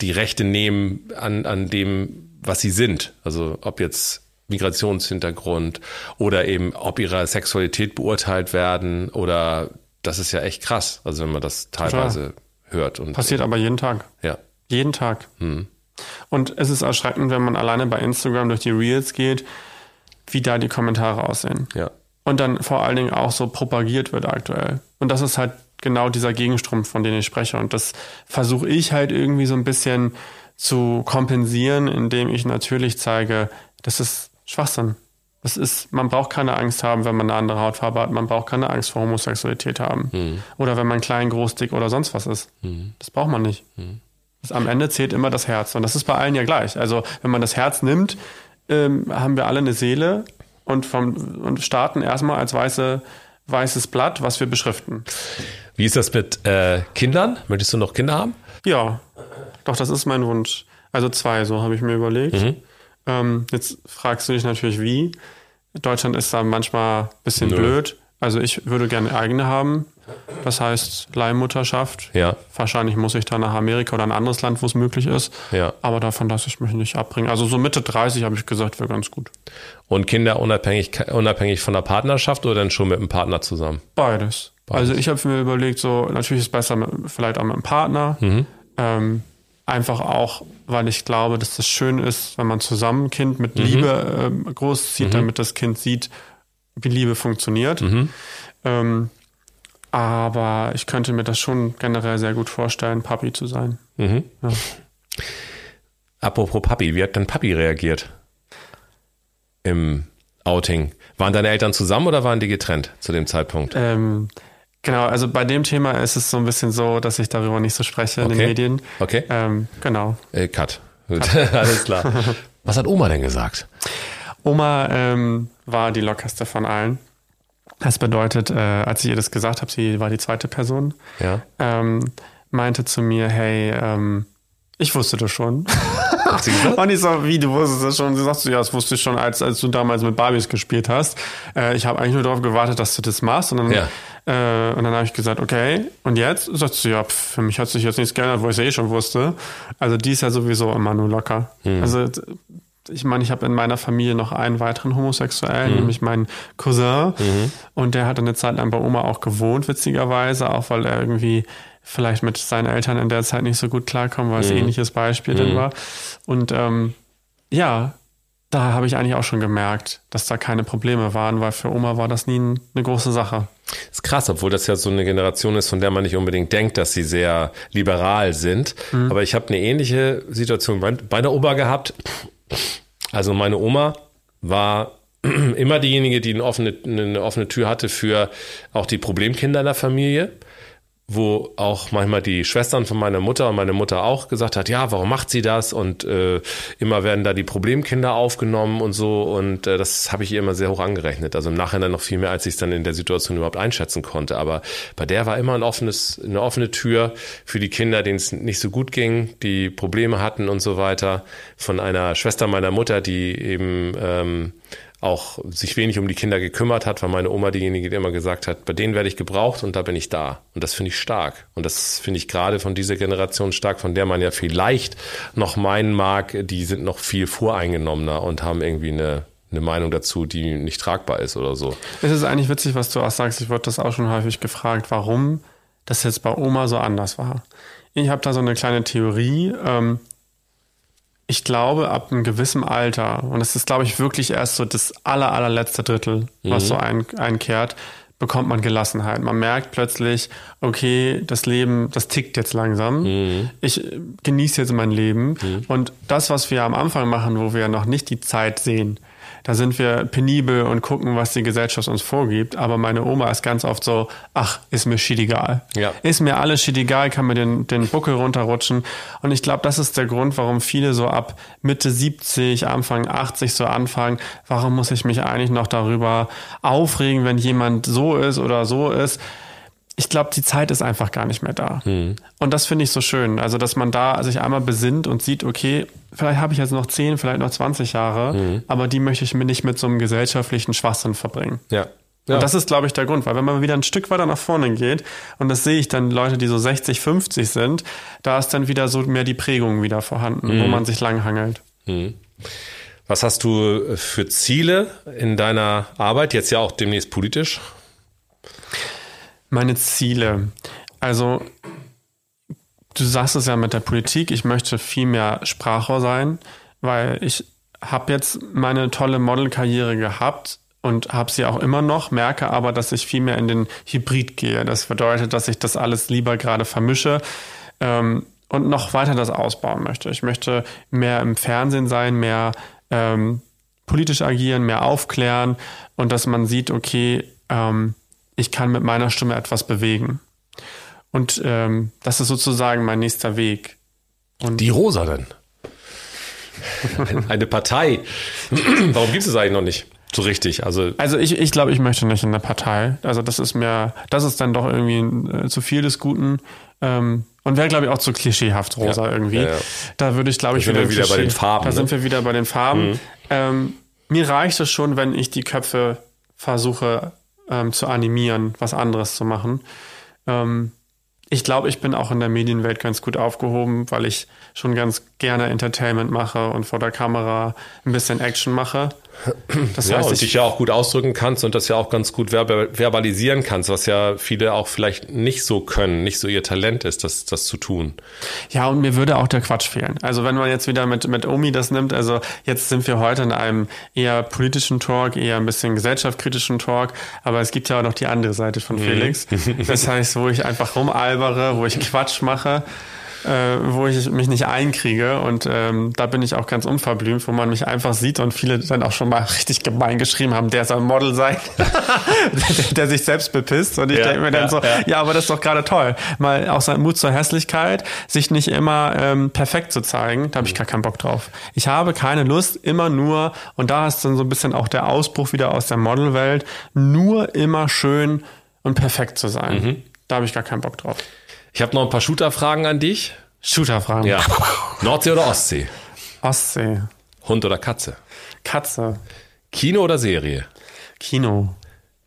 die Rechte nehmen an, an dem, was sie sind. Also ob jetzt Migrationshintergrund oder eben ob ihre Sexualität beurteilt werden oder das ist ja echt krass, also wenn man das teilweise Total. hört. Und Passiert aber jeden Tag. Ja. Jeden Tag. Hm. Und es ist erschreckend, wenn man alleine bei Instagram durch die Reels geht, wie da die Kommentare aussehen. Ja. Und dann vor allen Dingen auch so propagiert wird aktuell. Und das ist halt genau dieser Gegenstrom, von dem ich spreche. Und das versuche ich halt irgendwie so ein bisschen zu kompensieren, indem ich natürlich zeige, das ist Schwachsinn. Das ist, man braucht keine Angst haben, wenn man eine andere Hautfarbe hat. Man braucht keine Angst vor Homosexualität haben. Mhm. Oder wenn man klein, groß, dick oder sonst was ist. Mhm. Das braucht man nicht. Mhm. Das, am Ende zählt immer das Herz. Und das ist bei allen ja gleich. Also, wenn man das Herz nimmt, ähm, haben wir alle eine Seele und, vom, und starten erstmal als weiße, weißes Blatt, was wir beschriften. Wie ist das mit äh, Kindern? Möchtest du noch Kinder haben? Ja, doch, das ist mein Wunsch. Also zwei, so habe ich mir überlegt. Mhm. Ähm, jetzt fragst du dich natürlich, wie. Deutschland ist da manchmal ein bisschen Nö. blöd. Also ich würde gerne eigene haben. Das heißt Leihmutterschaft. Ja. Wahrscheinlich muss ich dann nach Amerika oder ein anderes Land, wo es möglich ist. Ja. Aber davon lasse ich mich nicht abbringen. Also so Mitte 30 habe ich gesagt, wäre ganz gut. Und Kinder unabhängig, unabhängig von der Partnerschaft oder dann schon mit einem Partner zusammen? Beides. Also ich habe mir überlegt, so natürlich ist es besser mit, vielleicht auch mit einem Partner. Mhm. Ähm, einfach auch, weil ich glaube, dass das schön ist, wenn man zusammen ein Kind mit Mhm. Liebe ähm, großzieht, damit das Kind sieht, wie Liebe funktioniert. Mhm. Ähm, aber ich könnte mir das schon generell sehr gut vorstellen, Papi zu sein. Mhm. Ja. Apropos Papi, wie hat denn Papi reagiert im Outing? Waren deine Eltern zusammen oder waren die getrennt zu dem Zeitpunkt? Ähm, genau, also bei dem Thema ist es so ein bisschen so, dass ich darüber nicht so spreche in den Okay. Medien. Okay. Ähm, genau. Äh, cut. Gut. Alles klar. Was hat Oma denn gesagt? Oma ähm, war die lockerste von allen. Das bedeutet, äh, als ich ihr das gesagt habe, sie war die zweite Person, Ja. ähm, meinte zu mir, hey, ähm, ich wusste das schon. Hat sie gesagt? Und ich so, wie, du wusstest das schon? Sie sagt so, ja, das wusste ich schon, als, als du damals mit Barbies gespielt hast. Äh, ich habe eigentlich nur darauf gewartet, dass du das machst. Und dann Ja. Äh, und dann habe ich gesagt, okay, und jetzt? Sagt sie, ja, pf, für mich hat sich jetzt nichts geändert, wo ich es eh schon wusste. Also die ist ja sowieso immer nur locker. Hm. Also ich meine, ich habe in meiner Familie noch einen weiteren Homosexuellen, nämlich meinen Cousin. Und der hat eine Zeit lang bei Oma auch gewohnt, witzigerweise, auch weil er irgendwie vielleicht mit seinen Eltern in der Zeit nicht so gut klarkommen, weil es ähnliches Beispiel dann war. Und ähm, ja, da habe ich eigentlich auch schon gemerkt, dass da keine Probleme waren, weil für Oma war das nie ein- eine große Sache. ist krass, obwohl das ja so eine Generation ist, von der man nicht unbedingt denkt, dass sie sehr liberal sind. Aber ich habe eine ähnliche Situation bei, bei der Oma gehabt. Also meine Oma war immer diejenige, die eine offene, eine offene Tür hatte für auch die Problemkinder in der Familie wo auch manchmal die Schwestern von meiner Mutter und meine Mutter auch gesagt hat, ja, warum macht sie das? Und äh, immer werden da die Problemkinder aufgenommen und so. Und äh, das habe ich ihr immer sehr hoch angerechnet. Also im Nachhinein noch viel mehr, als ich es dann in der Situation überhaupt einschätzen konnte. Aber bei der war immer ein offenes, eine offene Tür für die Kinder, denen es nicht so gut ging, die Probleme hatten und so weiter. Von einer Schwester meiner Mutter, die eben ähm, auch sich wenig um die Kinder gekümmert hat, war meine Oma diejenige, die immer gesagt hat, bei denen werde ich gebraucht und da bin ich da. Und das finde ich stark. Und das finde ich gerade von dieser Generation stark, von der man ja vielleicht noch meinen mag, die sind noch viel voreingenommener und haben irgendwie eine, eine Meinung dazu, die nicht tragbar ist oder so. Es ist eigentlich witzig, was du auch sagst. Ich wurde das auch schon häufig gefragt, warum das jetzt bei Oma so anders war. Ich habe da so eine kleine Theorie. Ähm, ich glaube, ab einem gewissen Alter, und es ist, glaube ich, wirklich erst so das aller, allerletzte Drittel, was so ein, einkehrt, bekommt man Gelassenheit. Man merkt plötzlich, okay, das Leben, das tickt jetzt langsam. Ich äh, genieße jetzt mein Leben. Und das, was wir am Anfang machen, wo wir noch nicht die Zeit sehen, da sind wir penibel und gucken, was die Gesellschaft uns vorgibt. Aber meine Oma ist ganz oft so, ach, ist mir shit egal. Ja. Ist mir alles shit egal, kann mir den, den Buckel runterrutschen. Und ich glaube, das ist der Grund, warum viele so ab Mitte 70, Anfang 80 so anfangen. Warum muss ich mich eigentlich noch darüber aufregen, wenn jemand so ist oder so ist? Ich glaube, die Zeit ist einfach gar nicht mehr da. Und das finde ich so schön. Also, dass man da sich einmal besinnt und sieht, okay, vielleicht habe ich jetzt noch 10, vielleicht noch 20 Jahre, aber die möchte ich mir nicht mit so einem gesellschaftlichen Schwachsinn verbringen. Ja. ja. Und das ist, glaube ich, der Grund, weil wenn man wieder ein Stück weiter nach vorne geht, und das sehe ich dann Leute, die so 60, 50 sind, da ist dann wieder so mehr die Prägung wieder vorhanden, wo man sich langhangelt. Was hast du für Ziele in deiner Arbeit, jetzt ja auch demnächst politisch? Meine Ziele. Also, du sagst es ja mit der Politik, ich möchte viel mehr Sprachrohr sein, weil ich habe jetzt meine tolle Modelkarriere gehabt und habe sie auch immer noch, merke aber, dass ich viel mehr in den Hybrid gehe. Das bedeutet, dass ich das alles lieber gerade vermische ähm, und noch weiter das ausbauen möchte. Ich möchte mehr im Fernsehen sein, mehr ähm, politisch agieren, mehr aufklären und dass man sieht, okay, ähm, ich kann mit meiner Stimme etwas bewegen. Und ähm, das ist sozusagen mein nächster Weg. Die Rosa denn? Eine Partei. Warum gibt es eigentlich noch nicht so richtig? Also Also ich, ich glaube, ich möchte nicht in der Partei. Also das ist mir, das ist dann doch irgendwie äh, zu viel des Guten. Ähm, und wäre, glaube ich, auch zu klischeehaft rosa Ja, irgendwie. ja, ja. Da würde ich, glaube ich, sind wir ein wieder bei den Farben, Da ne? sind wir wieder bei den Farben. Ähm, mir reicht es schon, wenn ich die Köpfe versuche ähm, zu animieren, was anderes zu machen. Ähm, ich glaube, ich bin auch in der Medienwelt ganz gut aufgehoben, weil ich schon ganz gerne Entertainment mache und vor der Kamera ein bisschen Action mache. Das ja, heißt, und ich, dich ja auch gut ausdrücken kannst und das ja auch ganz gut verba- verbalisieren kannst, was ja viele auch vielleicht nicht so können, nicht so ihr Talent ist, das, das zu tun. Ja, und mir würde auch der Quatsch fehlen. Also wenn man jetzt wieder mit, mit Omi das nimmt, also jetzt sind wir heute in einem eher politischen Talk, eher ein bisschen gesellschaftskritischen Talk, aber es gibt ja auch noch die andere Seite von Felix. Das heißt, wo ich einfach rumalbere, wo ich Quatsch mache, äh, wo ich mich nicht einkriege und ähm, da bin ich auch ganz unverblümt, wo man mich einfach sieht und viele dann auch schon mal richtig gemein geschrieben haben, der soll ein Model sein, der, der sich selbst bepisst und ich Ja, denke mir dann ja, so, ja. ja, aber das ist doch gerade toll. Mal auch sein Mut zur Hässlichkeit, sich nicht immer ähm, perfekt zu zeigen, da habe ich gar keinen Bock drauf. Ich habe keine Lust, immer nur, und da ist dann so ein bisschen auch der Ausbruch wieder aus der Modelwelt, nur immer schön und perfekt zu sein. Mhm. Da habe ich gar keinen Bock drauf. Ich habe noch ein paar Shooter-Fragen an dich. Shooter-Fragen. Ja. Nordsee oder Ostsee? Ostsee. Hund oder Katze? Katze. Kino oder Serie? Kino.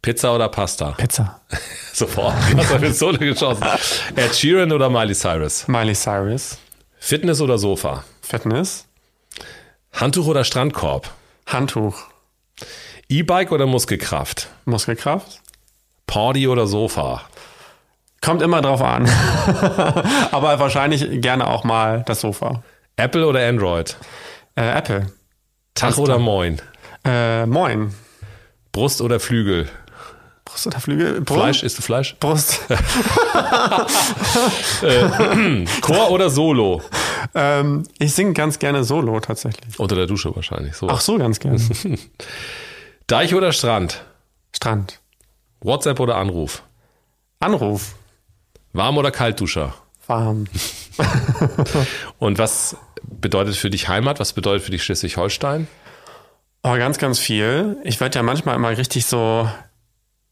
Pizza oder Pasta? Pizza. Sofort. Du hast auf die Sohle geschossen. Ed Sheeran oder Miley Cyrus? Miley Cyrus. Fitness oder Sofa? Fitness. Handtuch oder Strandkorb? Handtuch. E-Bike oder Muskelkraft? Muskelkraft. Party oder Sofa? Kommt immer drauf an. Aber wahrscheinlich gerne auch mal das Sofa. Apple oder Android? Äh, Apple. Tag oder Moin? Äh, moin. Brust oder Flügel? Brust oder Flügel? Brust? Fleisch, isst du Fleisch? Brust. Chor oder Solo? ähm, ich singe ganz gerne Solo tatsächlich. Unter der Dusche wahrscheinlich. So. Ach so, ganz gerne. Deich oder Strand? Strand. WhatsApp oder Anruf? Anruf. Warm oder Kaltduscher? Warm. Und was bedeutet für dich Heimat? Was bedeutet für dich Schleswig-Holstein? Oh, ganz, ganz viel. Ich werde ja manchmal immer richtig so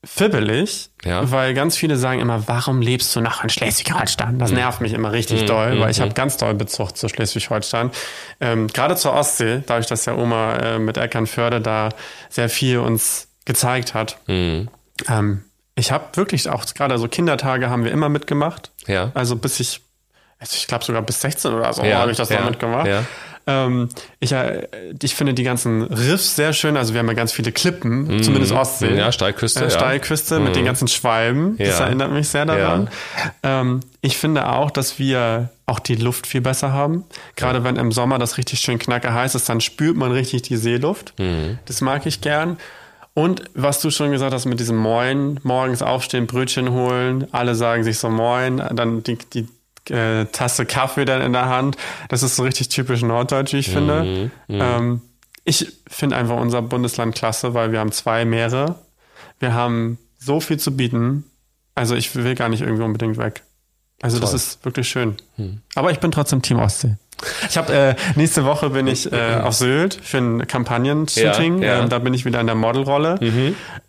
fibbelig, Ja. weil ganz viele sagen immer, warum lebst du noch in Schleswig-Holstein? Das nervt mich immer richtig doll, weil ich habe ganz doll Bezug zu Schleswig-Holstein. Ähm, Gerade zur Ostsee, dadurch, dass der Oma äh, mit Eckernförde da sehr viel uns gezeigt hat. Ähm, ich habe wirklich auch gerade so Kindertage haben wir immer mitgemacht. Ja. Also bis ich, also ich glaube sogar bis 16 oder so Ja, habe ich das ja, da mitgemacht. ja. Ähm, ich, äh, ich finde die ganzen Riffs sehr schön. Also wir haben ja ganz viele Klippen, zumindest Ostsee. Mhm. Ja, Steilküste, Äh, ja. Mhm. Steilküste mit den ganzen Schwalben. Das Ja. erinnert mich sehr daran. Ähm, ich finde auch, dass wir auch die Luft viel besser haben. Gerade wenn im Sommer das richtig schön knacke heiß ist, dann spürt man richtig die Seeluft. Mhm. Das mag ich gern. Und was du schon gesagt hast mit diesem Moin, morgens aufstehen, Brötchen holen, alle sagen sich so Moin, dann die, die äh, Tasse Kaffee dann in der Hand. Das ist so richtig typisch norddeutsch, wie ich finde. Ähm, ich finde einfach unser Bundesland klasse, weil wir haben zwei Meere. Wir haben so viel zu bieten. Also ich will gar nicht irgendwie unbedingt weg. Also das Toll. ist wirklich schön. Aber ich bin trotzdem Team Ostsee. Ich habe äh, nächste Woche bin ich äh, auf Sylt für ein Kampagnen-Shooting. Ja, ja. Ähm, da bin ich wieder in der Modelrolle.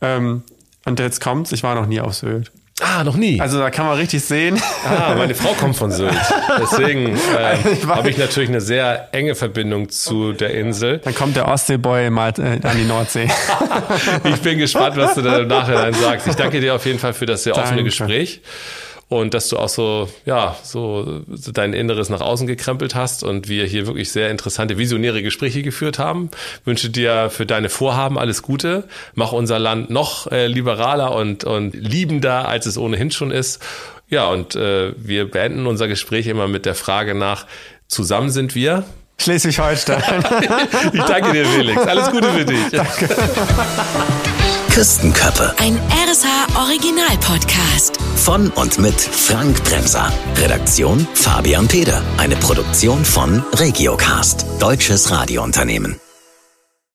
Ähm, und jetzt kommt's, ich war noch nie auf Sylt. Ah, noch nie. Also da kann man richtig sehen. ah, meine Frau kommt von Sylt. Deswegen weiß. habe ich natürlich eine sehr enge Verbindung zu der Insel. Dann kommt der Ostseeboy mal äh, an die Nordsee. Ich bin gespannt, was du da im Nachhinein sagst. Ich danke dir auf jeden Fall für das sehr offene Danke. Gespräch und dass du auch so, ja, so, dein Inneres nach außen gekrempelt hast und wir hier wirklich sehr interessante, visionäre Gespräche geführt haben. Wünsche dir für deine Vorhaben alles Gute. Mach unser Land noch äh, liberaler und, und liebender, als es ohnehin schon ist. Ja, und äh, wir beenden unser Gespräch immer mit der Frage nach, zusammen sind wir. Schleswig-Holstein. Ich danke dir, Felix. Alles Gute für dich. Küstenköppe Ein RSH Original Podcast. Von und mit Frank Bremser. Redaktion Fabian Peder. Eine Produktion von Regiocast, deutsches Radiounternehmen.